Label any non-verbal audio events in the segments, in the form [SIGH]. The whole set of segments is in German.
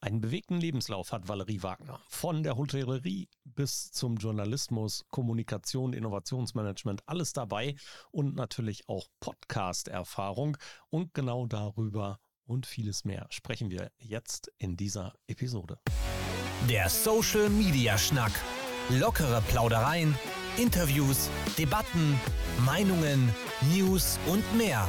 Einen bewegten Lebenslauf hat Valerie Wagner. Von der Hotellerie bis zum Journalismus, Kommunikation, Innovationsmanagement, alles dabei und natürlich auch Podcast-Erfahrung. Und genau darüber und vieles mehr sprechen wir jetzt in dieser Episode. Der Social Media Schnack. Lockere Plaudereien, Interviews, Debatten, Meinungen, News und mehr.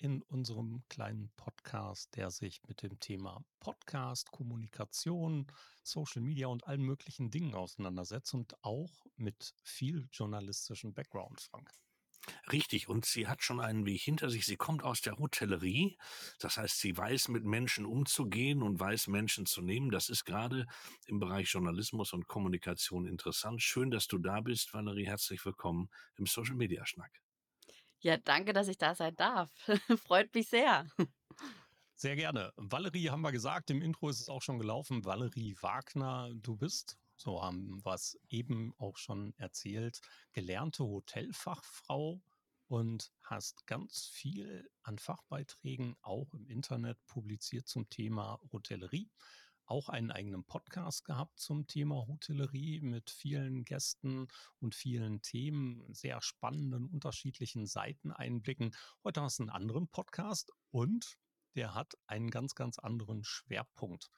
in unserem kleinen Podcast, der sich mit dem Thema Podcast, Kommunikation, Social Media und allen möglichen Dingen auseinandersetzt und auch mit viel journalistischem Background, Frank. Richtig, und sie hat schon einen Weg hinter sich. Sie kommt aus der Hotellerie. Das heißt, sie weiß, mit Menschen umzugehen und weiß, Menschen zu nehmen. Das ist gerade im Bereich Journalismus und Kommunikation interessant. Schön, dass du da bist, Valerie. Herzlich willkommen im Social Media Schnack. Ja, danke, dass ich da sein darf. [LAUGHS] Freut mich sehr. Sehr gerne. Valerie haben wir gesagt, im Intro ist es auch schon gelaufen. Valerie Wagner, du bist, so haben wir es eben auch schon erzählt, gelernte Hotelfachfrau und hast ganz viel an Fachbeiträgen auch im Internet publiziert zum Thema Hotellerie auch einen eigenen Podcast gehabt zum Thema Hotellerie mit vielen Gästen und vielen Themen, sehr spannenden, unterschiedlichen Seiteneinblicken. Heute hast du einen anderen Podcast und der hat einen ganz, ganz anderen Schwerpunkt.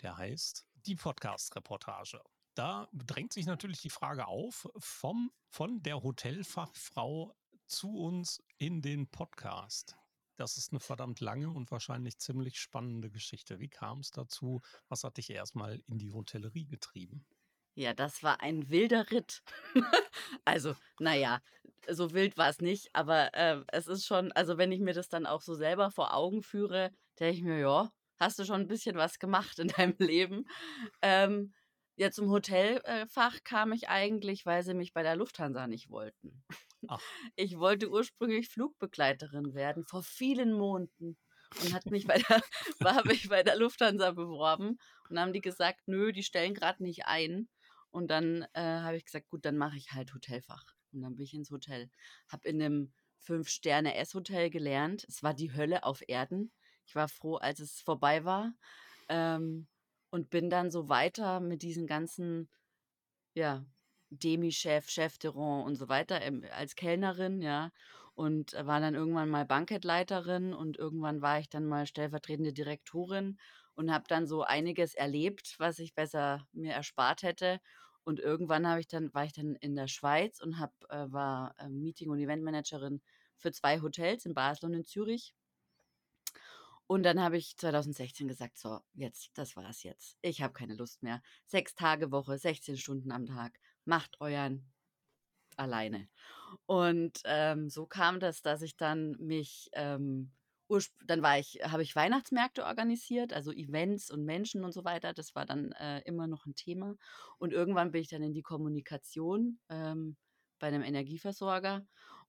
Der heißt die Podcast-Reportage. Da drängt sich natürlich die Frage auf, vom, von der Hotelfachfrau zu uns in den Podcast. Das ist eine verdammt lange und wahrscheinlich ziemlich spannende Geschichte. Wie kam es dazu? Was hat dich erstmal in die Hotellerie getrieben? Ja, das war ein wilder Ritt. [LAUGHS] also, naja, so wild war es nicht, aber äh, es ist schon, also wenn ich mir das dann auch so selber vor Augen führe, denke ich mir, ja, hast du schon ein bisschen was gemacht in deinem [LAUGHS] Leben. Ähm, ja, zum Hotelfach kam ich eigentlich, weil sie mich bei der Lufthansa nicht wollten. Ach. [LAUGHS] Ich wollte ursprünglich Flugbegleiterin werden, vor vielen Monaten. Und hat mich bei [LAUGHS] der, [LAUGHS] war mich bei der Lufthansa beworben und haben die gesagt, nö, die stellen gerade nicht ein. Und dann äh, habe ich gesagt, gut, dann mache ich halt Hotelfach. Und dann bin ich ins Hotel. Habe in einem Fünf-Sterne-S-Hotel gelernt. Es war die Hölle auf Erden. Ich war froh, als es vorbei war. Ähm, und bin dann so weiter mit diesen ganzen, ja, Demi-Chef, Chef de Rang und so weiter ähm, als Kellnerin, ja. Und war dann irgendwann mal Bankettleiterin und irgendwann war ich dann mal stellvertretende Direktorin und habe dann so einiges erlebt, was ich besser mir erspart hätte. Und irgendwann ich dann war ich dann in der Schweiz und hab, äh, war äh, Meeting- und Eventmanagerin für zwei Hotels in Basel und in Zürich. Und dann habe ich 2016 gesagt, so, jetzt, das war's jetzt. Ich habe keine Lust mehr. Sechs Tage Woche, 16 Stunden am Tag macht euren alleine. Und ähm, so kam das, dass ich dann mich, ähm, dann war ich, habe ich Weihnachtsmärkte organisiert, also Events und Menschen und so weiter. Das war dann äh, immer noch ein Thema. Und irgendwann bin ich dann in die Kommunikation ähm, bei einem Energieversorger.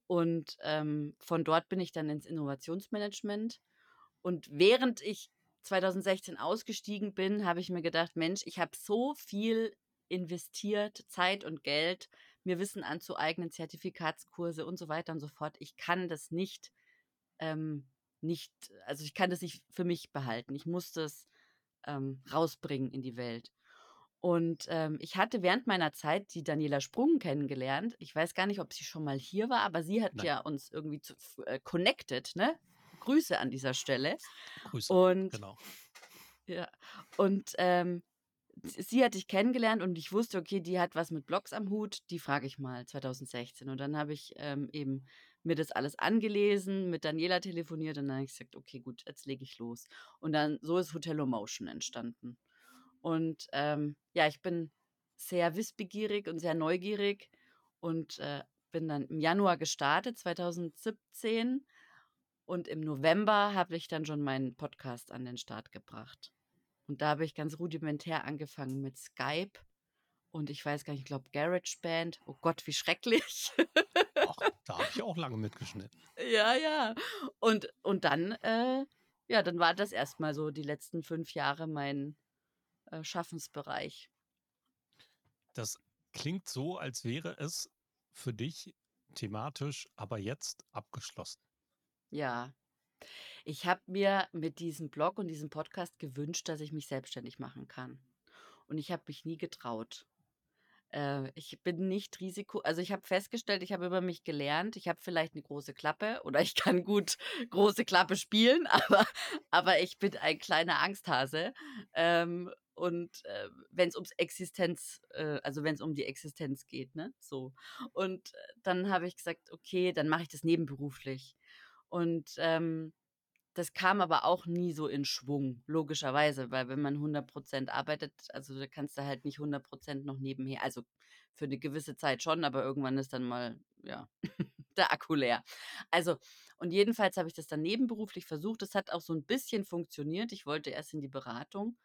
Und ähm, von dort bin ich dann ins Innovationsmanagement. Und während ich 2016 ausgestiegen bin, habe ich mir gedacht, Mensch, ich habe so viel investiert, Zeit und Geld, mir Wissen anzueignen, Zertifikatskurse und so weiter und so fort. Ich kann das nicht, ähm, nicht, also ich kann das nicht für mich behalten. Ich muss das ähm, rausbringen in die Welt. Und ähm, ich hatte während meiner Zeit die Daniela Sprung kennengelernt. Ich weiß gar nicht, ob sie schon mal hier war, aber sie hat Nein. ja uns irgendwie zu, äh, connected, ne? Grüße an dieser Stelle. Grüße. Und genau. Ja. Und ähm, sie hatte ich kennengelernt und ich wusste, okay, die hat was mit Blogs am Hut, die frage ich mal 2016. Und dann habe ich ähm, eben mir das alles angelesen, mit Daniela telefoniert und dann habe ich gesagt, okay, gut, jetzt lege ich los. Und dann so ist Hotello Motion entstanden. Und ähm, ja, ich bin sehr wissbegierig und sehr neugierig und äh, bin dann im Januar gestartet, 2017. Und im November habe ich dann schon meinen Podcast an den Start gebracht. Und da habe ich ganz rudimentär angefangen mit Skype und ich weiß gar nicht, ich glaube GarageBand. Oh Gott, wie schrecklich. Ach, [LAUGHS] da habe ich auch lange mitgeschnitten. Ja, ja. Und, und dann, äh, ja, dann war das erstmal so die letzten fünf Jahre mein äh, Schaffensbereich. Das klingt so, als wäre es für dich thematisch aber jetzt abgeschlossen. Ja. Ich habe mir mit diesem Blog und diesem Podcast gewünscht, dass ich mich selbstständig machen kann. Und ich habe mich nie getraut. Äh, ich bin nicht Risiko also, ich habe festgestellt, ich habe über mich gelernt, ich habe vielleicht eine große Klappe oder ich kann gut [LAUGHS] große Klappe spielen, [LAUGHS] aber aber ich bin ein kleiner Angsthase. Ähm, und, äh, es ums Existenz äh, also, wenn es um die Existenz geht, ne, so. Und, äh, dann habe ich gesagt: „Okay, dann mache ich das nebenberuflich.“ Und, ähm das kam aber auch nie so in Schwung, logischerweise, weil wenn man 100% arbeitet, also da kannst du halt nicht 100% noch nebenher also für eine gewisse Zeit schon, aber irgendwann ist dann mal, ja, [LAUGHS] der Akku leer. Also und jedenfalls habe ich das dann nebenberuflich versucht. Das hat auch so ein bisschen funktioniert. Ich wollte erst in die Beratung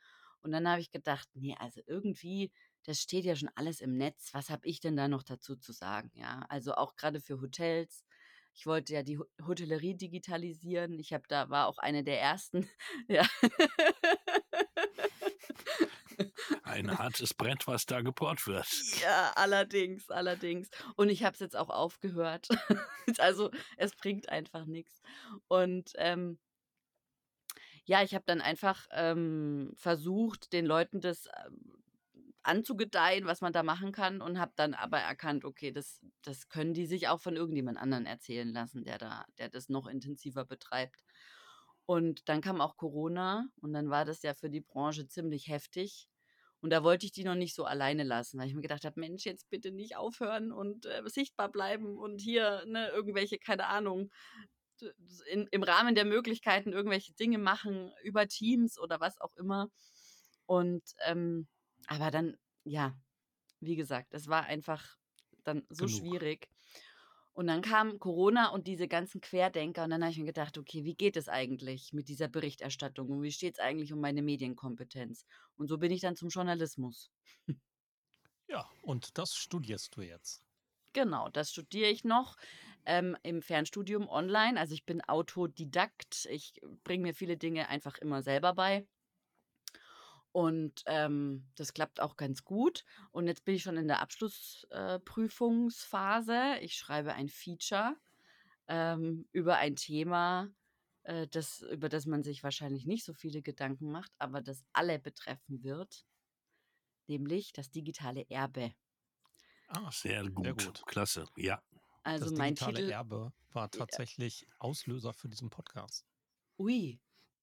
und dann habe ich gedacht: nee, also irgendwie das steht ja schon alles im Netz. Was habe ich denn da noch dazu zu sagen?“ Ja, also auch gerade für Hotels ich wollte ja die Hotellerie digitalisieren. Ich habe da war auch eine der ersten, [LAUGHS] ja. Ein hartes Brett, was da gebohrt wird. Ja, allerdings, allerdings. Und ich habe es jetzt auch aufgehört. [LAUGHS] Also, es bringt einfach nichts. Und, ähm ja, ich habe dann einfach, ähm, versucht, den Leuten das, ähm, anzugedeihen, was man da machen kann und habe dann aber erkannt, okay, das das können die sich auch von irgendjemand anderen erzählen lassen, der da der das noch intensiver betreibt. Und dann kam auch Corona und dann war das ja für die Branche ziemlich heftig. Und da wollte ich die noch nicht so alleine lassen, weil ich mir gedacht habe: „Mensch, jetzt bitte nicht aufhören und, äh, sichtbar bleiben und hier, ne, irgendwelche, keine Ahnung, in im Rahmen der Möglichkeiten irgendwelche Dinge machen über Teams oder was auch immer.“ Und, ähm aber dann, ja, wie gesagt, es war einfach dann so Genug. schwierig. Und dann kam Corona und diese ganzen Querdenker und dann habe ich mir gedacht: „Okay, wie geht es eigentlich mit dieser Berichterstattung und wie steht es eigentlich um meine Medienkompetenz?“ Und so bin ich dann zum Journalismus. [LAUGHS] Ja, und das studierst du jetzt. Genau, das studiere ich noch, ähm, im Fernstudium online. Also, ich bin Autodidakt. Ich bringe mir viele Dinge einfach immer selber bei. Und, ähm, das klappt auch ganz gut. Und jetzt bin ich schon in der Abschlussprüfungsphase. äh. Ich schreibe ein Feature, ähm, über ein Thema, äh, das über das man sich wahrscheinlich nicht so viele Gedanken macht, aber das alle betreffen wird, nämlich das digitale Erbe. Ah, sehr gut. Sehr gut. Klasse. Ja. Also, Das mein digitale Titel Erbe war ja, tatsächlich Auslöser für diesen Podcast. ui,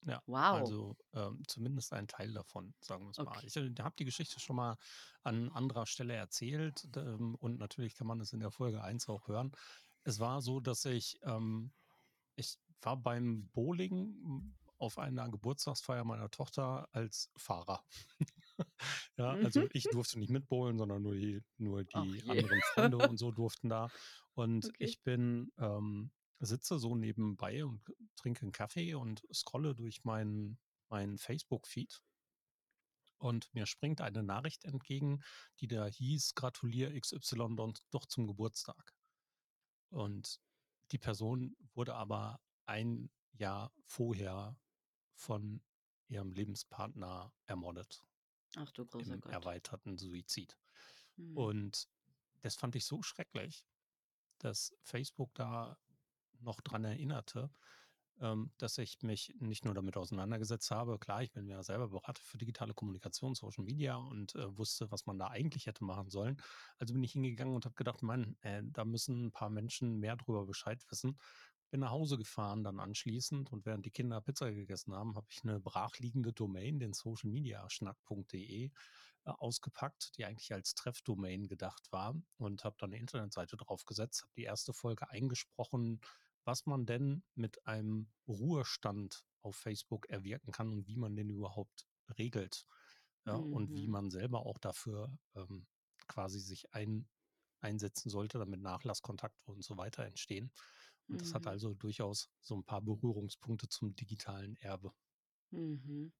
Ja, wow, also ähm, zumindest ein Teil davon, sagen wir es mal. okay. Ich habe die Geschichte schon mal an anderer Stelle erzählt ähm, und natürlich kann man es in der Folge 1 auch hören. Es war so, dass ich, ähm, ich war beim Bowling auf einer Geburtstagsfeier meiner Tochter als Fahrer. [LAUGHS] Ja, also Mhm. ich durfte nicht mitbowlen, sondern nur die, nur die anderen Freunde und so durften da. [LAUGHS] Und Okay. ich bin, ähm, sitze so nebenbei und trinke einen Kaffee und scrolle durch meinen meinen Facebook-Feed und mir springt eine Nachricht entgegen, die da hieß, gratuliere XY doch zum Geburtstag. Und die Person wurde aber ein Jahr vorher von ihrem Lebenspartner ermordet Ach du großer im Gott. erweiterten Suizid. Mhm. Und das fand ich so schrecklich, dass Facebook da noch dran erinnerte, ähm, dass ich mich nicht nur damit auseinandergesetzt habe. Klar, ich bin ja selber Berater für digitale Kommunikation, Social Media und äh, wusste, was man da eigentlich hätte machen sollen. Also bin ich hingegangen und habe gedacht, Mann, äh, da müssen ein paar Menschen mehr drüber Bescheid wissen. Bin nach Hause gefahren dann anschließend und während die Kinder Pizza gegessen haben, habe ich eine brachliegende Domain, den socialmediaschnack.de, äh, ausgepackt, die eigentlich als Treffdomain gedacht war und habe dann eine Internetseite draufgesetzt, habe die erste Folge eingesprochen, was man denn mit einem Ruhestand auf Facebook erwirken kann und wie man den überhaupt regelt. Ja, und wie Mhm. man selber auch dafür ähm, quasi sich ein, einsetzen sollte, damit Nachlasskontakte und so weiter entstehen. Und das hat Mhm. also durchaus so ein paar Berührungspunkte zum digitalen Erbe. Mhm.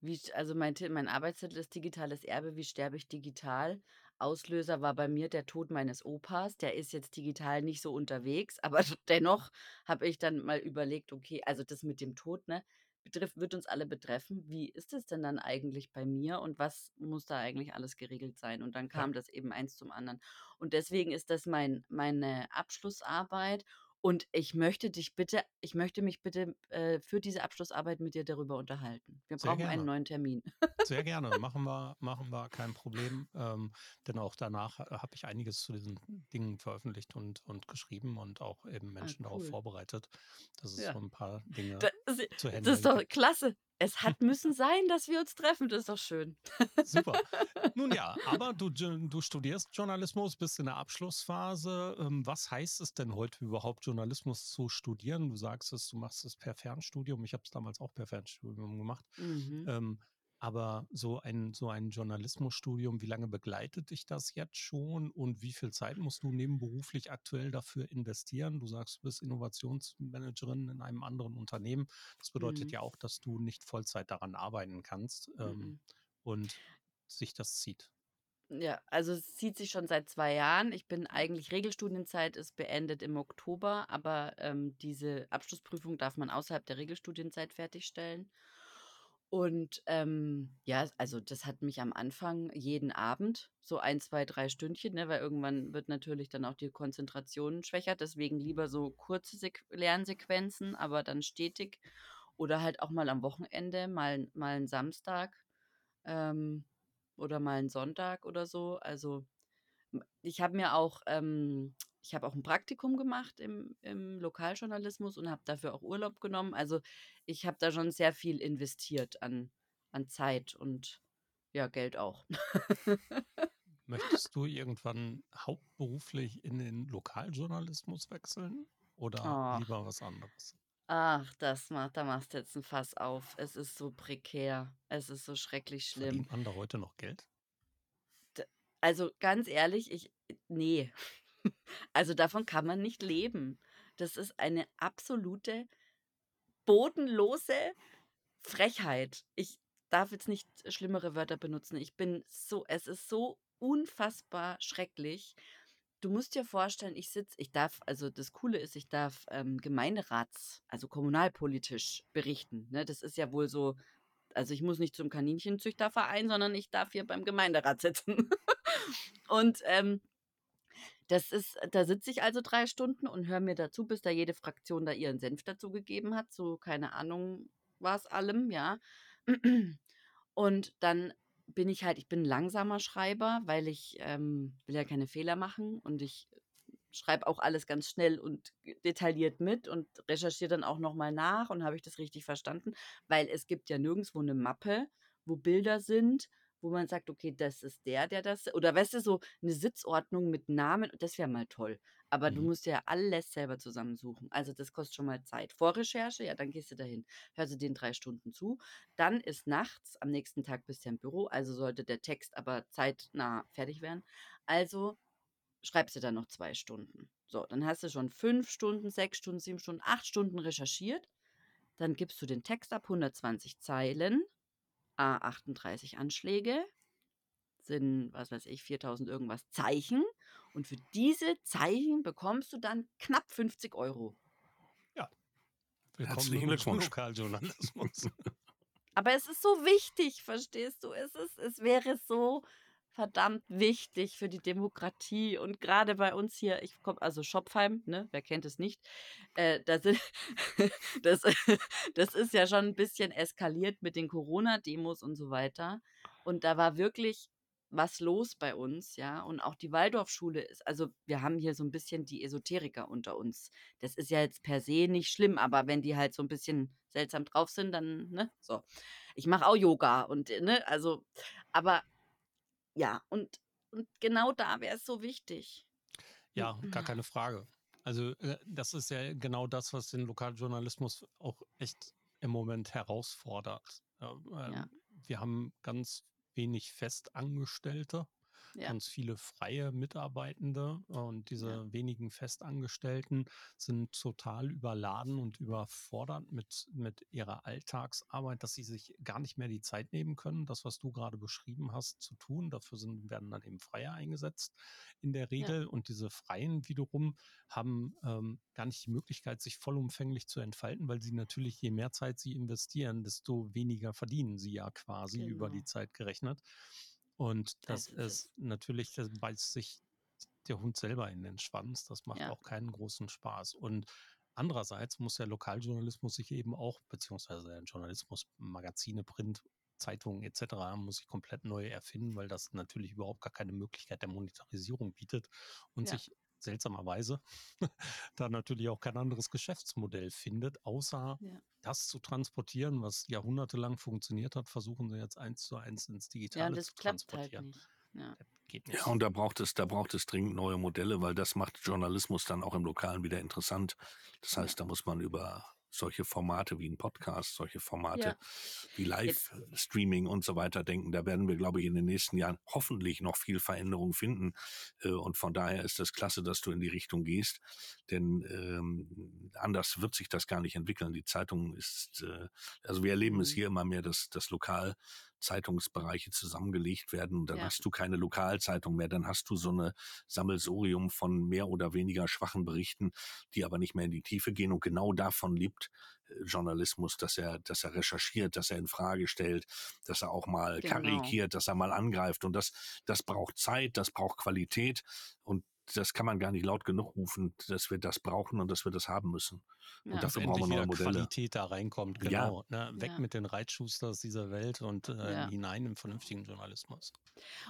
wie, also mein, mein Arbeitstitel ist Digitales Erbe, wie sterbe ich digital? Auslöser war bei mir der Tod meines Opas. Der ist jetzt digital nicht so unterwegs, [LAUGHS] aber dennoch habe ich dann mal überlegt, okay, also das mit dem Tod, ne, betrifft, wird uns alle betreffen. Wie ist es denn dann eigentlich bei mir und was muss da eigentlich alles geregelt sein? Und dann Ja. kam das eben eins zum anderen. Und deswegen ist das mein, meine Abschlussarbeit. Und ich möchte dich bitte, ich möchte mich bitte äh, für diese Abschlussarbeit mit dir darüber unterhalten. Wir Sehr brauchen einen gerne. neuen Termin. Sehr gerne. [LAUGHS] Machen wir, machen wir kein Problem. Ähm, denn auch danach habe ich einiges zu diesen Dingen veröffentlicht und, und geschrieben und auch eben Ah, Menschen darauf cool. vorbereitet, dass es Ja. so ein paar Dinge Das, ist- zu das handeln ist doch klasse. Es hat müssen sein, dass wir uns treffen. Das ist doch schön. Super. [LAUGHS] Nun ja, aber du, du studierst Journalismus, bist in der Abschlussphase. Ähm, Was heißt es denn heute überhaupt, Journalismus zu studieren? Du sagst es, du machst es per Fernstudium. Ich habe es damals auch per Fernstudium gemacht. Mhm. Ähm, aber so ein, so ein Journalismusstudium, wie lange begleitet dich das jetzt schon und wie viel Zeit musst du nebenberuflich aktuell dafür investieren? Du sagst, du bist Innovationsmanagerin in einem anderen Unternehmen. Das bedeutet Mhm. ja auch, dass du nicht Vollzeit daran arbeiten kannst ähm, Mhm. und sich das zieht. Ja, also es zieht sich schon seit zwei Jahren. Ich bin eigentlich, Regelstudienzeit ist beendet im Oktober, aber ähm, diese Abschlussprüfung darf man außerhalb der Regelstudienzeit fertigstellen. Und ähm, ja, also das hat mich am Anfang jeden Abend so ein, zwei, drei Stündchen, ne, weil irgendwann wird natürlich dann auch die Konzentration schwächer. Deswegen lieber so kurze Sequ Lernsequenzen, aber dann stetig. Oder halt auch mal am Wochenende, mal, mal einen Samstag ähm, oder mal einen Sonntag oder so. Also ich habe mir auch, ähm, ich habe auch ein Praktikum gemacht im, im Lokaljournalismus und habe dafür auch Urlaub genommen. Also ich habe da schon sehr viel investiert an, an Zeit und ja, Geld auch. [LAUGHS] Möchtest du irgendwann hauptberuflich in den Lokaljournalismus wechseln oder Ach, lieber was anderes? ach, das macht, da machst du jetzt ein Fass auf. Es ist so prekär. Es ist so schrecklich schlimm. Verdient man da heute noch Geld? Also ganz ehrlich, ich, nee. Also davon kann man nicht leben. Das ist eine absolute bodenlose Frechheit. Ich darf jetzt nicht schlimmere Wörter benutzen. Ich bin so, es ist so unfassbar schrecklich. Du musst dir vorstellen, ich sitze, ich darf, also das Coole ist, ich darf ähm, Gemeinderats, also kommunalpolitisch berichten. Ne? Das ist ja wohl so, also ich muss nicht zum Kaninchenzüchterverein, sondern ich darf hier beim Gemeinderat sitzen. [LAUGHS] Und ähm, das ist, da sitze ich also drei Stunden und höre mir dazu, bis da jede Fraktion da ihren Senf dazu gegeben hat. So, keine Ahnung, was allem, ja. Und dann bin ich halt, ich bin ein langsamer Schreiber, weil ich ähm, will ja keine Fehler machen und ich schreibe auch alles ganz schnell und detailliert mit und recherchiere dann auch nochmal nach und habe ich das richtig verstanden, weil es gibt ja nirgendwo eine Mappe, wo Bilder sind, wo man sagt, okay, das ist der, der das, oder weißt du, so eine Sitzordnung mit Namen, das wäre mal toll. Aber du Mhm. musst ja alles selber zusammensuchen. Also das kostet schon mal Zeit. Vorrecherche, ja, dann gehst du dahin, hörst du den drei Stunden zu. Dann ist nachts, am nächsten Tag bist du im Büro, also sollte der Text aber zeitnah fertig werden. Also schreibst du dann noch zwei Stunden. So, dann hast du schon fünf Stunden, sechs Stunden, sieben Stunden, acht Stunden recherchiert. Dann gibst du den Text ab, 120 Zeilen, A38 Anschläge, sind, was weiß ich, 4000 irgendwas Zeichen. Und für diese Zeichen bekommst du dann knapp 50 Euro. Ja, willkommen Herzlichen im Glückwunsch. Lokaljournalismus. [LAUGHS] Aber es ist so wichtig, verstehst du? Es, ist, es wäre so verdammt wichtig für die Demokratie. Und gerade bei uns hier, ich komme, also Schopfheim, ne, wer kennt es nicht, äh, da sind, [LAUGHS] das, [LAUGHS] das ist ja schon ein bisschen eskaliert mit den Corona-Demos und so weiter. Und da war wirklich was los bei uns, ja. Und auch die Waldorfschule ist, also wir haben hier so ein bisschen die Esoteriker unter uns. Das ist ja jetzt per se nicht schlimm, aber wenn die halt so ein bisschen seltsam drauf sind, dann, ne, so. Ich mache auch Yoga und, äh, ne, also, aber ja, und, und genau da wäre es so wichtig. Ja, gar keine Frage. Also äh, das ist ja genau das, was den Lokaljournalismus auch echt im Moment herausfordert. Ähm, Ja. Wir haben ganz wenig Festangestellte ja. ganz viele freie Mitarbeitende und diese ja. wenigen Festangestellten sind total überladen und überfordert mit, mit ihrer Alltagsarbeit, dass sie sich gar nicht mehr die Zeit nehmen können, das, was du gerade beschrieben hast, zu tun. Dafür sind, werden dann eben Freie eingesetzt in der Regel. Ja. Und diese Freien wiederum haben ähm, gar nicht die Möglichkeit, sich vollumfänglich zu entfalten, weil sie natürlich, je mehr Zeit sie investieren, desto weniger verdienen sie ja quasi genau. über die genau. Zeit gerechnet. Und das, ist natürlich, das beißt sich der Hund selber in den Schwanz. Das macht ja. auch keinen großen Spaß. Und andererseits muss der Lokaljournalismus sich eben auch, beziehungsweise der Journalismus, Magazine, Print, Zeitungen etc. muss sich komplett neu erfinden, weil das natürlich überhaupt gar keine Möglichkeit der Monetarisierung bietet und ja. sich seltsamerweise [LAUGHS] da natürlich auch kein anderes Geschäftsmodell findet, außer ja. das zu transportieren, was jahrhundertelang funktioniert hat, versuchen sie jetzt eins zu eins ins Digitale ja, zu halt transportieren. Halt nicht. Ja. Ja, und da braucht es, da braucht es dringend neue Modelle, weil das macht Journalismus dann auch im Lokalen wieder interessant. Das heißt, da muss man über solche Formate wie ein Podcast, solche Formate ja. wie Live-Streaming und so weiter denken. Da werden wir, glaube ich, in den nächsten Jahren hoffentlich noch viel Veränderung finden. Äh, und von daher ist es klasse, dass du in die Richtung gehst, denn ähm, anders wird sich das gar nicht entwickeln. Die Zeitung ist, äh, also wir erleben mhm. es hier immer mehr, dass das Lokal Zeitungsbereiche zusammengelegt werden. Und dann ja. hast du keine Lokalzeitung mehr, dann hast du so eine Sammelsorium von mehr oder weniger schwachen Berichten, die aber nicht mehr in die Tiefe gehen. Und genau davon lebt äh, Journalismus, dass er, dass er recherchiert, dass er in Frage stellt, dass er auch mal genau. karikiert, dass er mal angreift. Und das, das braucht Zeit, das braucht Qualität. Und das kann man gar nicht laut genug rufen, dass wir das brauchen und dass wir das haben müssen. Ja. Und dafür brauchen wir neue Modelle. Qualität da reinkommt, genau. Ja. Ne? Weg ja. mit den Reitschusters dieser Welt und äh, hinein im vernünftigen Journalismus.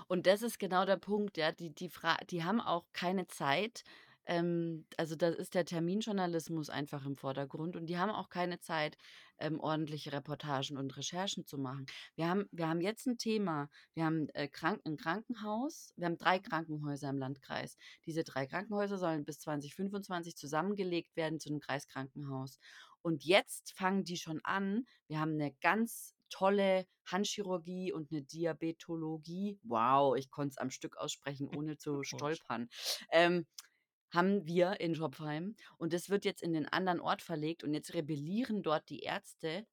Und das ist genau der Punkt, ja. Die, die, Fra die haben auch keine Zeit, ähm, also da ist der Terminjournalismus einfach im Vordergrund und die haben auch keine Zeit, ähm, ordentliche Reportagen und Recherchen zu machen. Wir haben, wir haben jetzt ein Thema. Wir haben äh, Krank ein Krankenhaus. Wir haben drei Krankenhäuser im Landkreis. Diese drei Krankenhäuser sollen bis 2025 zusammengelegt werden zu einem Kreiskrankenhaus. Und jetzt fangen die schon an. Wir haben eine ganz tolle Handchirurgie und eine Diabetologie. Wow, ich konnte es am Stück aussprechen, [LAUGHS] ohne zu stolpern. Ähm, haben wir in Schopfheim und das wird jetzt in den anderen Ort verlegt und jetzt rebellieren dort die Ärzte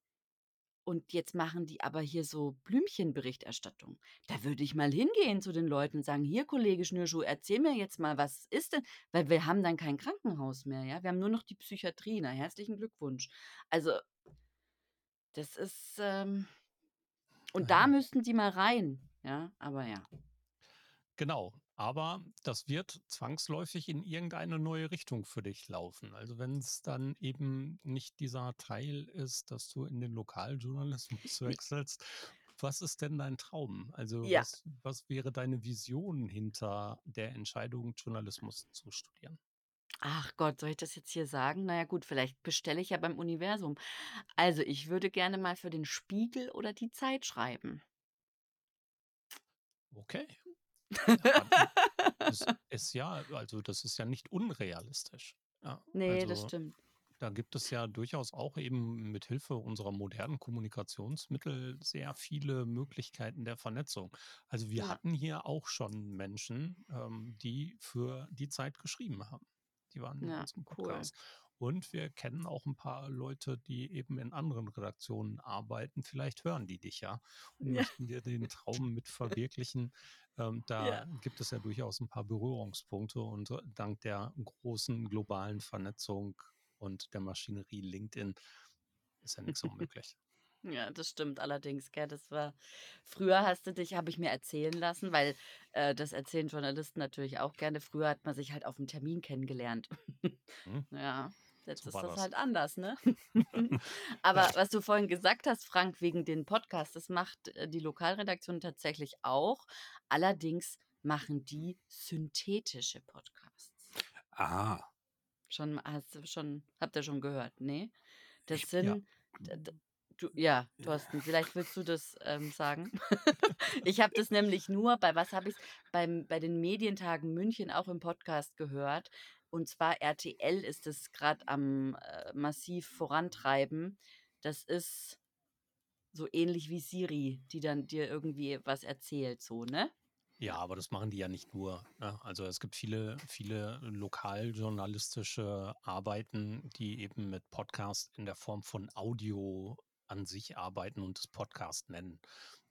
und jetzt machen die aber hier so Blümchenberichterstattung. Da würde ich mal hingehen zu den Leuten und sagen, hier Kollege Schnürschuh, erzähl mir jetzt mal, was ist denn, weil wir haben dann kein Krankenhaus mehr, ja, wir haben nur noch die Psychiatrie, na herzlichen Glückwunsch. Also das ist ähm, und da müssten die mal rein, ja, aber ja. Genau, aber das wird zwangsläufig in irgendeine neue Richtung für dich laufen. Also wenn es dann eben nicht dieser Teil ist, dass du in den Lokaljournalismus [LAUGHS] wechselst, was ist denn dein Traum? Also ja. was, was wäre deine Vision hinter der Entscheidung, Journalismus zu studieren? Ach Gott, soll ich das jetzt hier sagen? Naja gut, vielleicht bestelle ich ja beim Universum. Also ich würde gerne mal für den Spiegel oder die Zeit schreiben. Okay, das [LAUGHS] ist ja, also das ist ja nicht unrealistisch. Ja, nee, also, das stimmt. Da gibt es ja durchaus auch eben mit Hilfe unserer modernen Kommunikationsmittel sehr viele Möglichkeiten der Vernetzung. Also wir ja. hatten hier auch schon Menschen, ähm, die für die Zeit geschrieben haben. Die waren in ja, unserem Podcast. Cool. Und wir kennen auch ein paar Leute, die eben in anderen Redaktionen arbeiten. Vielleicht hören die dich ja und ja. möchten dir den Traum mit verwirklichen. Ähm, [LAUGHS] da ja. gibt es ja durchaus ein paar Berührungspunkte und äh, dank der großen globalen Vernetzung und der Maschinerie LinkedIn ist ja nichts unmöglich. [LAUGHS] Ja, das stimmt allerdings, gell? Das war früher hast du dich, habe ich mir erzählen lassen, weil äh, das erzählen Journalisten natürlich auch gerne. Früher hat man sich halt auf dem Termin kennengelernt. Hm. [LAUGHS] Ja. Jetzt so ist das, das, halt anders, ne? [LAUGHS] [LAUGHS] Aber was du vorhin gesagt hast, Frank, wegen den Podcasts, das macht äh, die Lokalredaktion tatsächlich auch. Allerdings machen die synthetische Podcasts. Aha. Schon, hast du schon, habt ihr schon gehört, ne? Das sind, ja. Du, ja, Thorsten, vielleicht willst du das ähm, sagen. [LAUGHS] ich habe das nämlich nur bei, was habe ich bei den Medientagen München auch im Podcast gehört. Und zwar RTL ist es gerade am äh, massiv vorantreiben. Das ist so ähnlich wie Siri, die dann dir irgendwie was erzählt, so, ne? Ja, aber das machen die ja nicht nur. Ne? Also es gibt viele, viele lokaljournalistische Arbeiten, die eben mit Podcast in der Form von Audio an sich arbeiten und das Podcast nennen.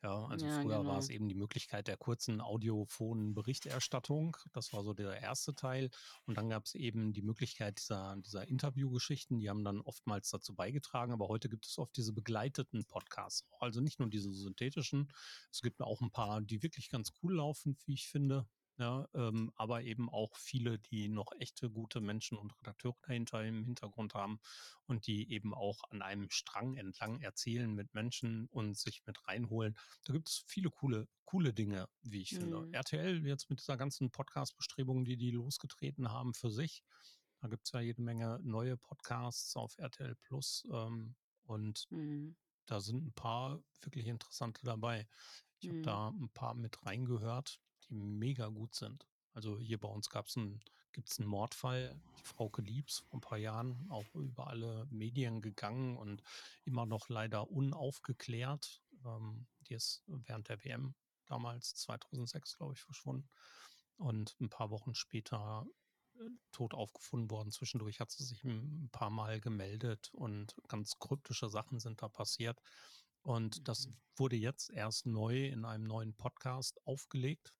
Ja, also Ja, früher war es genau. eben die Möglichkeit der kurzen audiophonen Berichterstattung. Das war so der erste Teil. Und dann gab es eben die Möglichkeit dieser, dieser Interviewgeschichten, die haben dann oftmals dazu beigetragen. Aber heute gibt es oft diese begleiteten Podcasts. Also nicht nur diese synthetischen. Es gibt auch ein paar, die wirklich ganz cool laufen, wie ich finde. Ja, ähm, aber eben auch viele, die noch echte gute Menschen und Redakteure dahinter im Hintergrund haben und die eben auch an einem Strang entlang erzählen mit Menschen und sich mit reinholen. Da gibt es viele coole, coole Dinge, wie ich finde. Mhm. RTL jetzt mit dieser ganzen Podcast-Bestrebung, die die losgetreten haben für sich. Da gibt es ja jede Menge neue Podcasts auf RTL Plus ähm, und Mhm. da sind ein paar wirklich interessante dabei. Ich habe Mhm. da ein paar mit reingehört, die mega gut sind. Also hier bei uns gab's ein, gibt's einen Mordfall, die Frauke Liebs vor ein paar Jahren, auch über alle Medien gegangen und immer noch leider unaufgeklärt. Ähm, die ist während der WM damals 2006, glaube ich, verschwunden. Und ein paar Wochen später äh, tot aufgefunden worden. Zwischendurch hat sie sich ein paar Mal gemeldet und ganz kryptische Sachen sind da passiert. Und das Mhm. wurde jetzt erst neu in einem neuen Podcast aufgelegt,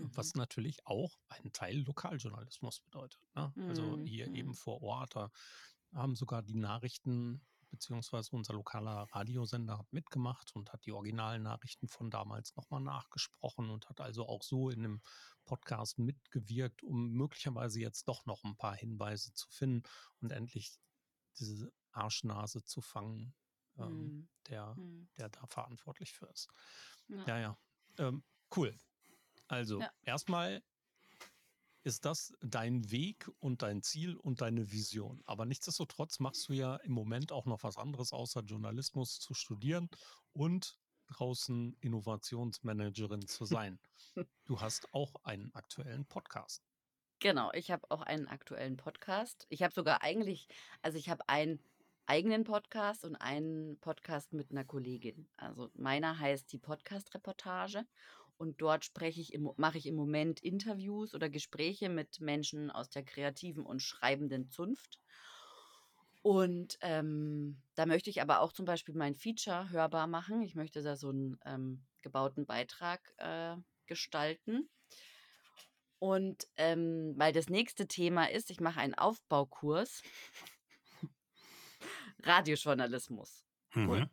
Mhm. was natürlich auch einen Teil Lokaljournalismus bedeutet. Ne? Also Mhm. hier eben Mhm. vor Ort, da haben sogar die Nachrichten beziehungsweise unser lokaler Radiosender hat mitgemacht und hat die originalen Nachrichten von damals nochmal nachgesprochen und hat also auch so in dem Podcast mitgewirkt, um möglicherweise jetzt doch noch ein paar Hinweise zu finden und endlich diese Arschnase zu fangen, ähm, Mhm. der, Mhm. der da verantwortlich für ist. Ja. Ja, ja. Ähm, cool. Also, Ja. erstmal ist das dein Weg und dein Ziel und deine Vision. Aber nichtsdestotrotz machst du ja im Moment auch noch was anderes, außer Journalismus zu studieren und draußen Innovationsmanagerin zu sein. [LAUGHS] Du hast auch einen aktuellen Podcast. Genau, ich habe auch einen aktuellen Podcast. Ich habe sogar eigentlich, also ich habe einen eigenen Podcast und einen Podcast mit einer Kollegin. Also meiner heißt die Podcast-Reportage und dort spreche ich mache ich im Moment Interviews oder Gespräche mit Menschen aus der kreativen und schreibenden Zunft. Und ähm, da möchte ich aber auch zum Beispiel mein Feature hörbar machen. Ich möchte da so einen ähm, gebauten Beitrag äh, gestalten. Und ähm, weil das nächste Thema ist, ich mache einen Aufbaukurs. [LAUGHS] Radiojournalismus. Mhm.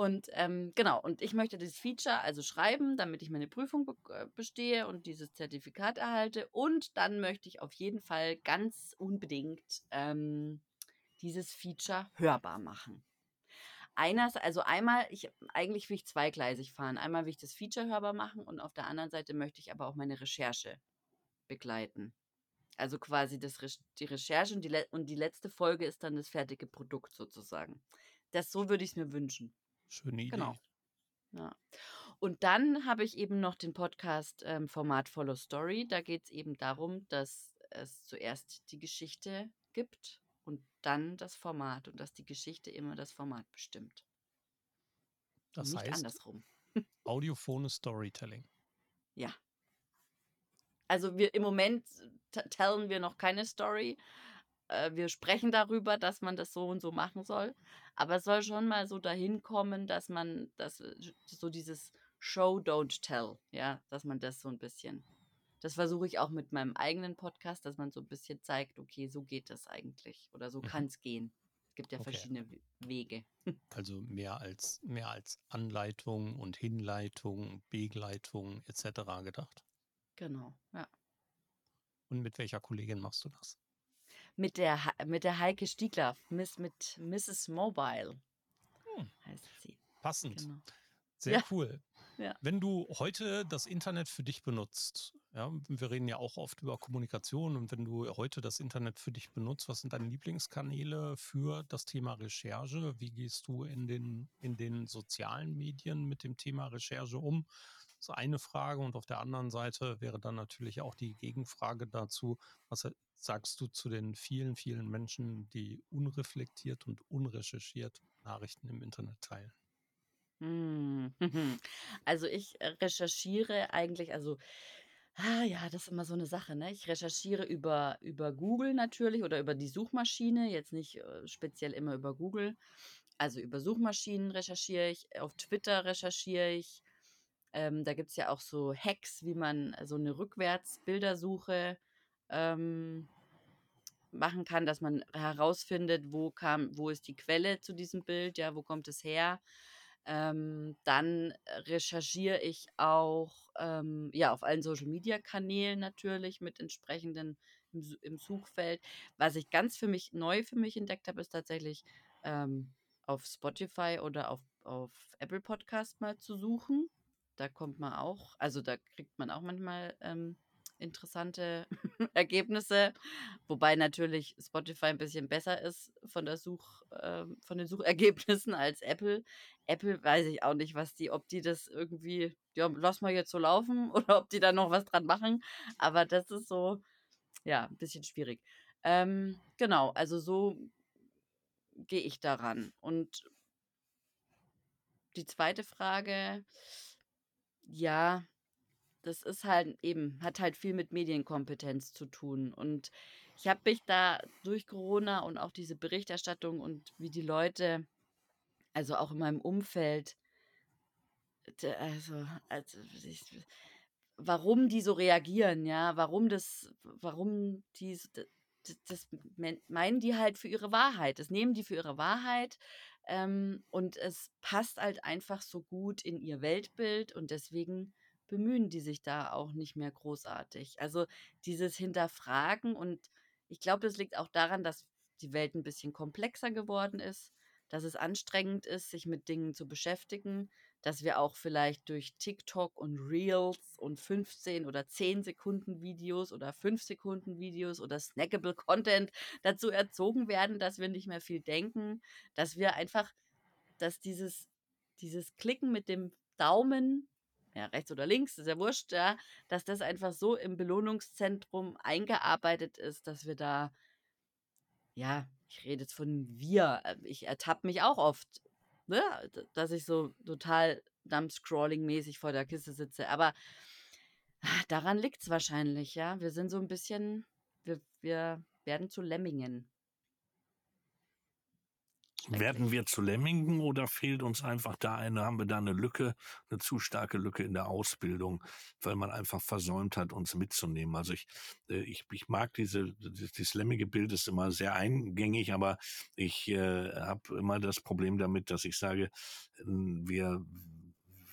Und ähm, genau, und ich möchte das Feature also schreiben, damit ich meine Prüfung be äh, bestehe und dieses Zertifikat erhalte. Und dann möchte ich auf jeden Fall ganz unbedingt ähm, dieses Feature hörbar machen. Eines, also einmal, ich eigentlich will ich zweigleisig fahren. Einmal will ich das Feature hörbar machen und auf der anderen Seite möchte ich aber auch meine Recherche begleiten. Also quasi das, die Recherche und die, und die letzte Folge ist dann das fertige Produkt sozusagen. Das so würde ich es mir wünschen. Schöne Idee. Genau. Ja. Und dann habe ich eben noch den Podcast ähm, Format Follow Story. Da geht es eben darum, dass es zuerst die Geschichte gibt und dann das Format und dass die Geschichte immer das Format bestimmt. Das nicht heißt, andersrum. [LAUGHS] audiophones Storytelling. Ja. Also wir im Moment tellen wir noch keine Story. Äh, wir sprechen darüber, dass man das so und so machen soll. Aber es soll schon mal so dahin kommen, dass man das äh, so dieses Show, don't tell, ja, dass man das so ein bisschen. Das versuche ich auch mit meinem eigenen Podcast, dass man so ein bisschen zeigt, okay, so geht das eigentlich oder so Mhm. kann es gehen. Es gibt ja Okay. verschiedene We- Wege. [LAUGHS] Also mehr als, mehr als Anleitung und Hinleitung, Begleitung etc. gedacht. Genau, ja. Und mit welcher Kollegin machst du das? Mit der, mit der Heike Stiegler, Miss, mit Mrs. Mobile Hm. heißt sie. Passend. Genau. Sehr Ja. cool. Ja. Wenn du heute das Internet für dich benutzt, ja, wir reden ja auch oft über Kommunikation und wenn du heute das Internet für dich benutzt, was sind deine Lieblingskanäle für das Thema Recherche? Wie gehst du in den, in den sozialen Medien mit dem Thema Recherche um? Das ist eine Frage und auf der anderen Seite wäre dann natürlich auch die Gegenfrage dazu, was sagst du zu den vielen, vielen Menschen, die unreflektiert und unrecherchiert Nachrichten im Internet teilen? Hm. [LAUGHS] Also, ich, äh, recherchiere eigentlich also, ah, ja, das ist immer so 'ne Sache, ne? Ich recherchiere über über Google natürlich oder über die Suchmaschine, jetzt nicht, äh, speziell immer über Google. Also, über Suchmaschinen recherchiere ich, auf Twitter recherchiere ich. Ähm, da gibt's ja auch so Hacks, wie man so 'ne Rückwärts-Bildersuche, ähm, machen kann, dass man herausfindet, wo kam wo ist die Quelle zu diesem Bild, ja, wo kommt es her? Ähm, dann recherchiere ich auch, ähm, ja, auf allen Social-Media-Kanälen natürlich mit entsprechenden im im Suchfeld. Was ich ganz für mich neu für mich entdeckt habe, ist tatsächlich, ähm, auf Spotify oder auf auf Apple Podcast mal zu suchen. Da kommt man auch also, da kriegt man auch manchmal, ähm, interessante [LAUGHS] Ergebnisse, wobei natürlich Spotify 'n bisschen besser ist von der Such ähm, von den Suchergebnissen [LAUGHS] als Apple. Apple weiß ich auch nicht, was die ob die das irgendwie ja, lassen wir jetzt so laufen [LAUGHS] oder ob die da noch was dran machen, aber das ist so, ja, 'n bisschen schwierig. Ähm, genau, also so gehe ich da ran. Und die 2. Frage, ja, das ist halt eben hat halt viel mit Medienkompetenz zu tun. Und ich habe mich da durch Corona und auch diese Berichterstattung und wie die Leute also, auch in meinem Umfeld also also, ich warum die so reagieren, ja, warum das warum die das men meinen die halt für ihre Wahrheit. Das nehmen die für ihre Wahrheit, ähm, und es passt halt einfach so gut in ihr Weltbild und deswegen bemühen die sich da auch nicht mehr großartig. Also, dieses Hinterfragen und ich glaube, das liegt auch daran, dass die Welt 'n bisschen komplexer geworden ist, dass es anstrengend ist, sich mit Dingen zu beschäftigen, dass wir auch vielleicht durch TikTok und Reels und 15 oder 10 Sekunden Videos oder 5 Sekunden Videos oder snackable Content [LAUGHS] dazu erzogen werden, dass wir nicht mehr viel denken, dass wir einfach dass dieses dieses Klicken mit dem Daumen, ja, rechts oder links, ist ja wurscht, ja, dass das einfach so im Belohnungszentrum eingearbeitet ist, dass wir da ja, ich rede jetzt von wir. Äh, ich ertappe mich auch oft, ne, dass ich so total Dumpscrolling-mäßig vor der Kiste sitze. Aber daran liegt's wahrscheinlich, ja. Wir sind so 'n bisschen wir wir werden zu Lemmingen. Werden wir zu Lemmingen oder fehlt uns einfach da eine haben wir da 'ne Lücke 'ne zu starke Lücke in der Ausbildung, weil man einfach versäumt hat, uns mitzunehmen? Also, ich äh, ich ich mag diese dieses Lemminge-Bild ist immer sehr eingängig, aber ich, äh, habe immer das Problem damit, dass ich sage, wir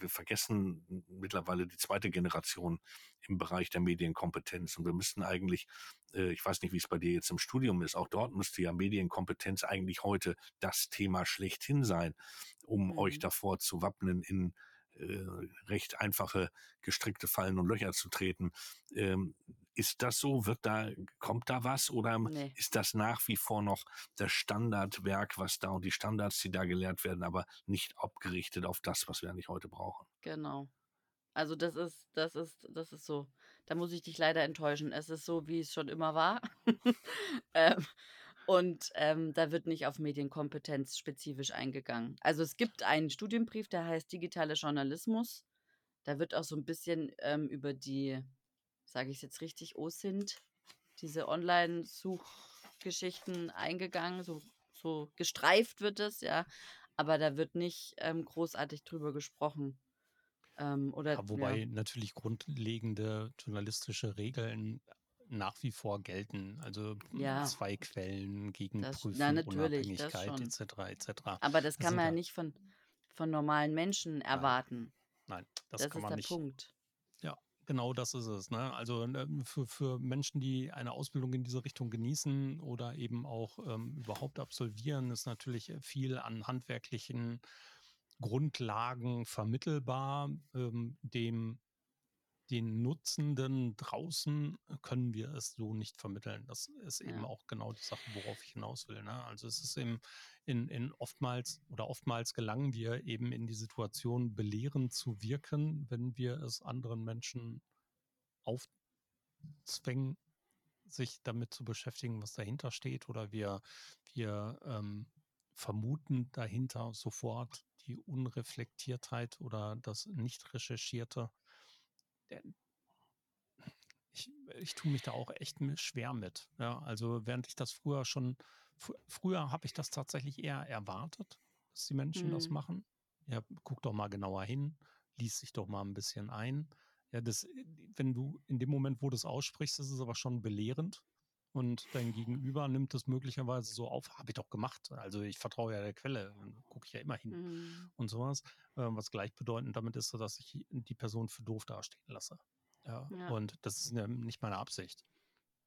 wir vergessen mittlerweile die 2. Generation im Bereich der Medienkompetenz und wir müssten eigentlich äh, ich weiß nicht, wie's bei dir jetzt im Studium ist, auch dort müsste ja Medienkompetenz eigentlich heute das Thema schlechthin sein, um euch Mhm. davor zu wappnen, in, äh, recht einfache gestrickte Fallen und Löcher zu treten. Ähm, ist das so? Wird da kommt da was oder, ähm, Ne. ist das nach wie vor noch das Standardwerk, was da und die Standards, die da gelehrt werden, aber nicht abgerichtet auf das, was wir eigentlich heute brauchen? Genau. Also, das ist das ist das ist so. Da muss ich dich leider enttäuschen. Es ist so, wie es schon immer war. [LAUGHS] Ähm, und, ähm, da wird nicht auf Medienkompetenz spezifisch eingegangen. Also, es gibt einen Studienbrief, der heißt „Digitaler Journalismus“. Da wird auch so 'n bisschen, ähm, über die sage ich's jetzt richtig, OSINT, diese Online-Suchgeschichten eingegangen, so so gestreift wird es, ja, aber da wird nicht, ähm, großartig drüber gesprochen. Ähm, oder Ja, ja. wobei natürlich grundlegende journalistische Regeln nach wie vor gelten. Also, hm, Ja. 2 Quellen, Das na, gegenprüfen, natürlich, das Unabhängigkeit et schon. cetera, et cetera. Aber das kann man ja nicht von von normalen Menschen Nein. erwarten. Nein, das Das kann ist man der nicht. Punkt. Ja, genau das ist es, ne? Also, ähm, für für Menschen, die eine Ausbildung in diese Richtung genießen oder eben auch, ähm, überhaupt absolvieren, ist natürlich, äh, viel an handwerklichen Grundlagen vermittelbar. Ähm, dem den Nutzenden draußen können wir es so nicht vermitteln. Das ist eben Ja. auch genau die Sache, worauf ich hinaus will, ne? Also, es ist eben in in oftmals oder oftmals gelangen wir eben in die Situation, belehrend zu wirken, wenn wir es anderen Menschen aufzwängen, sich damit zu beschäftigen, was dahinter steht oder wir wir, ähm, vermuten dahinter sofort die Unreflektiertheit oder das Nicht-Recherchierte. Ich, ich tue mich da auch echt schwer mit. Ja, also während ich das früher schon, fr früher habe ich das tatsächlich eher erwartet, dass die Menschen mhm. das machen. Ja, guck doch mal genauer hin, lies sich doch mal ein bisschen ein. Ja, das, wenn du in dem Moment, wo du es aussprichst, ist es aber schon belehrend und dein Gegenüber nimmt es möglicherweise so auf, habe ich doch gemacht. Also ich vertraue ja der Quelle, gucke ich ja immer hin mhm. und sowas, äh, was gleichbedeutend damit ist, dass ich die Person für doof dastehen lasse. Ja, ja. Und das ist nicht meine Absicht.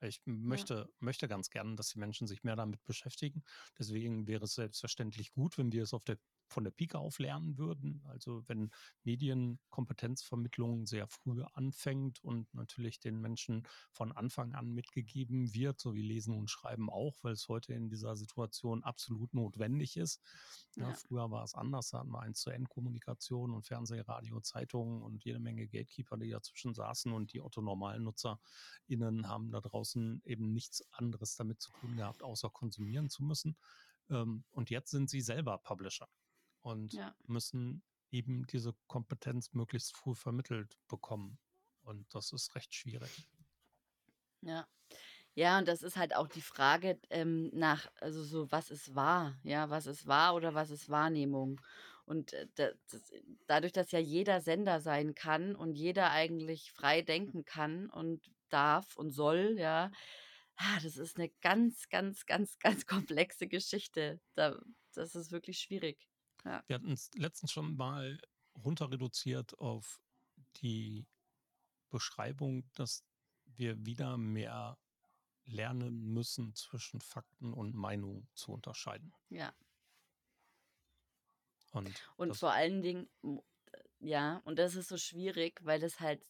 Ich möchte, ja. möchte ganz gerne, dass die Menschen sich mehr damit beschäftigen. Deswegen wäre es selbstverständlich gut, wenn wir es auf der von der Pike auf lernen würden. Also wenn Medienkompetenzvermittlung sehr früh anfängt und natürlich den Menschen von Anfang an mitgegeben wird, so wie Lesen und Schreiben auch, weil es heute in dieser Situation absolut notwendig ist. Ja, ja. Früher war es anders, da hatten wir 1 zu N-Kommunikation und Fernseh, Radio, Zeitungen und jede Menge Gatekeeper, die dazwischen saßen und die Otto-NormalnutzerInnen haben da draußen eben nichts anderes damit zu tun gehabt, außer konsumieren zu müssen. Ähm, und jetzt sind sie selber Publisher und ja. müssen eben diese Kompetenz möglichst früh vermittelt bekommen. Und das ist recht schwierig. Ja. Ja, und das ist halt auch die Frage ähm, nach, also so, was ist wahr? Ja, was ist wahr oder was ist Wahrnehmung? Und äh, das, dadurch, dass ja jeder Sender sein kann und jeder eigentlich frei denken kann und darf und soll, ja, ah, das ist eine ganz, ganz, ganz, [LAUGHS] ganz komplexe Geschichte. Da, das ist wirklich schwierig. Ja. Wir hatten es letztens schon mal runter reduziert auf die Beschreibung, dass wir wieder mehr lernen müssen, zwischen Fakten und Meinung zu unterscheiden. Ja. Und, und vor allen Dingen, ja, und das ist so schwierig, weil es halt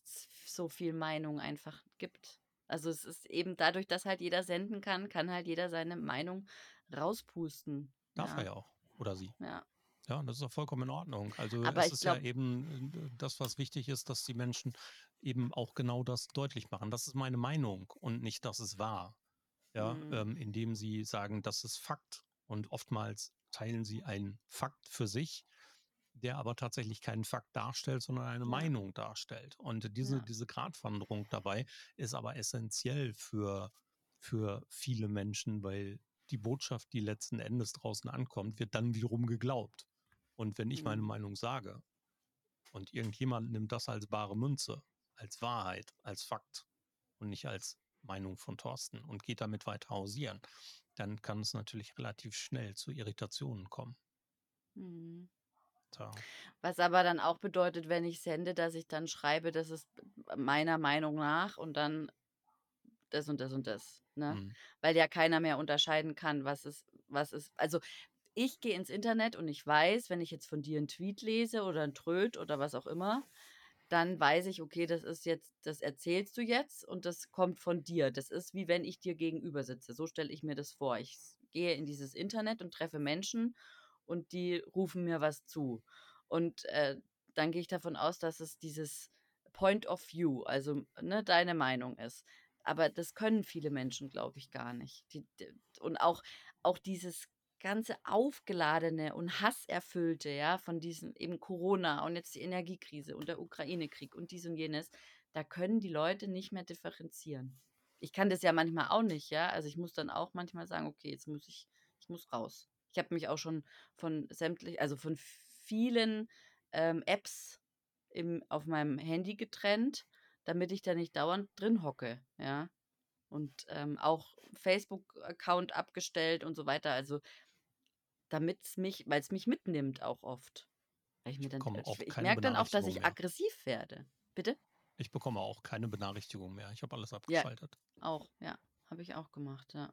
so viel Meinung einfach gibt. Also es ist eben dadurch, dass halt jeder senden kann, kann halt jeder seine Meinung rauspusten. Darf ja. er ja auch. Oder sie. Ja. Ja, das ist auch vollkommen in Ordnung. Also Aber es ist glaub, ja eben äh, das, was wichtig ist, dass die Menschen eben auch genau das deutlich machen. Das ist meine Meinung und nicht, dass es wahr. Ja, mhm. ähm, indem sie sagen, das ist Fakt. Und oftmals teilen sie einen Fakt für sich, der aber tatsächlich keinen Fakt darstellt, sondern eine. Meinung darstellt. Und diese, ja. diese Gratwanderung dabei ist aber essentiell für, für viele Menschen, weil die Botschaft, die letzten Endes draußen ankommt, wird dann wiederum geglaubt. Und wenn ich meine mhm. Meinung sage und irgendjemand nimmt das als bare Münze, als Wahrheit, als Fakt und nicht als Meinung von Thorsten und geht damit weiter hausieren, dann kann es natürlich relativ schnell zu Irritationen kommen. Mhm. So. Was aber dann auch bedeutet, wenn ich sende, dass ich dann schreibe, das ist meiner Meinung nach und dann das und das und das. Ne? Mhm. Weil ja keiner mehr unterscheiden kann, was ist, was ist. Also ich gehe ins Internet und ich weiß, wenn ich jetzt von dir einen Tweet lese oder ein Tröd oder was auch immer, dann weiß ich, okay, das ist jetzt, das erzählst du jetzt und das kommt von dir. Das ist wie wenn ich dir gegenüber sitze. So stelle ich mir das vor. Ich gehe in dieses Internet und treffe Menschen und die rufen mir was zu. Und äh, dann gehe ich davon aus, dass es dieses Point of View, also ne, deine Meinung ist. Aber das können viele Menschen, glaube ich, gar nicht. Die, die, und auch, auch dieses ganze aufgeladene und hasserfüllte, ja, von diesem eben Corona und jetzt die Energiekrise und der Ukraine-Krieg und dies und jenes, da können die Leute nicht mehr differenzieren. Ich kann das ja manchmal auch nicht, ja. Also ich muss dann auch manchmal sagen, okay, jetzt muss ich, ich muss raus. Ich habe mich auch schon von sämtlich, also von vielen ähm, Apps im, auf meinem Handy getrennt, damit ich da nicht dauernd drin hocke, ja. Und ähm, auch Facebook-Account abgestellt und so weiter. Also damit es mich, weil es mich mitnimmt auch oft. Weil ich mir dann, ich, ich merke dann auch, dass ich mehr. aggressiv werde. Bitte? Ich bekomme auch keine Benachrichtigung mehr. Ich habe alles abgeschaltet. Ja, auch, ja. Habe ich auch gemacht, ja.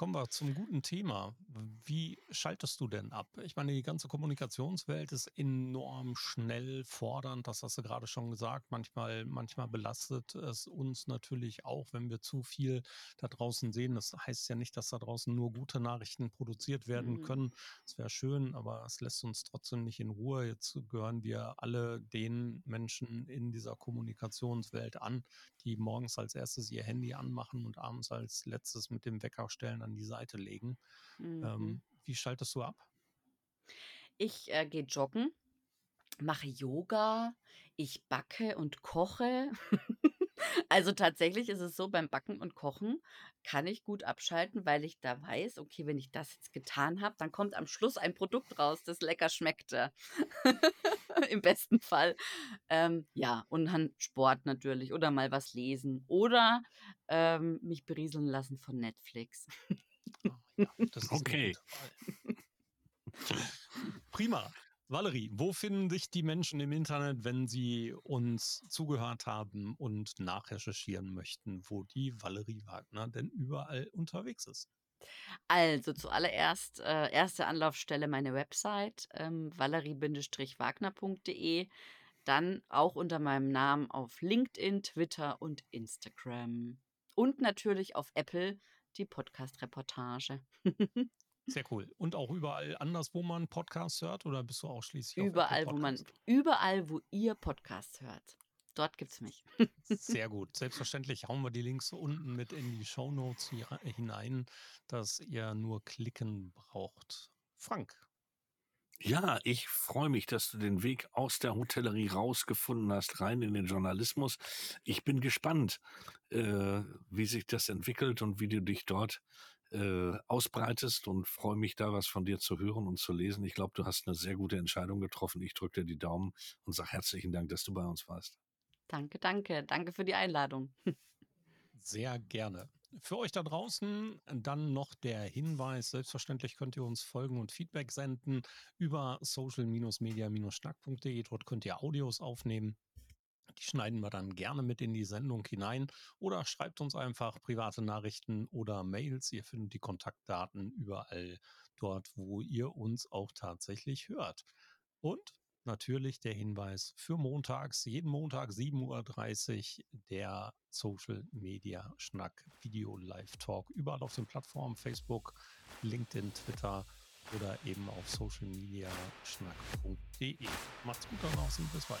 Kommen wir zum guten Thema. Wie schaltest du denn ab? Ich meine, die ganze Kommunikationswelt ist enorm schnell fordernd, das hast du gerade schon gesagt. Manchmal, manchmal belastet es uns natürlich auch, wenn wir zu viel da draußen sehen. Das heißt ja nicht, dass da draußen nur gute Nachrichten produziert werden mhm. können. Das wäre schön, aber es lässt uns trotzdem nicht in Ruhe. Jetzt gehören wir alle den Menschen in dieser Kommunikationswelt an, die morgens als erstes ihr Handy anmachen und abends als letztes mit dem Wecker stellen an die Seite legen. Mhm. Ähm, wie schaltest du ab? Ich äh, gehe joggen, mache Yoga, ich backe und koche. [LAUGHS] Also tatsächlich ist es so, beim Backen und Kochen kann ich gut abschalten, weil ich da weiß, okay, wenn ich das jetzt getan habe, dann kommt am Schluss ein Produkt raus, das lecker schmeckte. [LAUGHS] Im besten Fall. Ähm, ja, und dann Sport natürlich oder mal was lesen oder ähm, mich berieseln lassen von Netflix. Ah, ja, das ist eine Okay. Prima. Valerie, wo finden dich die Menschen im Internet, wenn sie uns zugehört haben und nachrecherchieren möchten, wo die Valerie Wagner denn überall unterwegs ist? Also zuallererst, äh, erste Anlaufstelle meine Website, ähm, valerie-wagner.de. Dann auch unter meinem Namen auf LinkedIn, Twitter und Instagram. Und natürlich auf Apple die Podcast-Reportage. [LAUGHS] Sehr cool. Und auch überall anders, wo man Podcasts hört, oder bist du ausschließlich auf Apple Überall, wo man, überall, wo ihr Podcasts hört. Dort gibt's mich. [LAUGHS] Sehr gut. Selbstverständlich hauen wir die Links unten mit in die Shownotes hier hinein, dass ihr nur klicken braucht. Frank, Ja, ich freue mich, dass du den Weg aus der Hotellerie rausgefunden hast, rein in den Journalismus. Ich bin gespannt, äh, wie sich das entwickelt und wie du dich dort äh, ausbreitest und freue mich da, was von dir zu hören und zu lesen. Ich glaube, du hast eine sehr gute Entscheidung getroffen. Ich drücke dir die Daumen und sage herzlichen Dank, dass du bei uns warst. Danke, danke. Danke für die Einladung. [LAUGHS] sehr gerne. Für euch da draußen dann noch der Hinweis, selbstverständlich könnt ihr uns folgen und Feedback senden über social-media-schnack.de. Dort könnt ihr Audios aufnehmen. Die schneiden wir dann gerne mit in die Sendung hinein oder schreibt uns einfach private Nachrichten oder Mails. Ihr findet die Kontaktdaten überall dort, wo ihr uns auch tatsächlich hört. Und natürlich der Hinweis für montags, jeden Montag 7.30 Uhr, der Social Media Schnack Video Live Talk. Überall auf den Plattformen Facebook, LinkedIn, Twitter oder eben auf socialmediaschnack.de. Macht's gut da draußen, bis bald.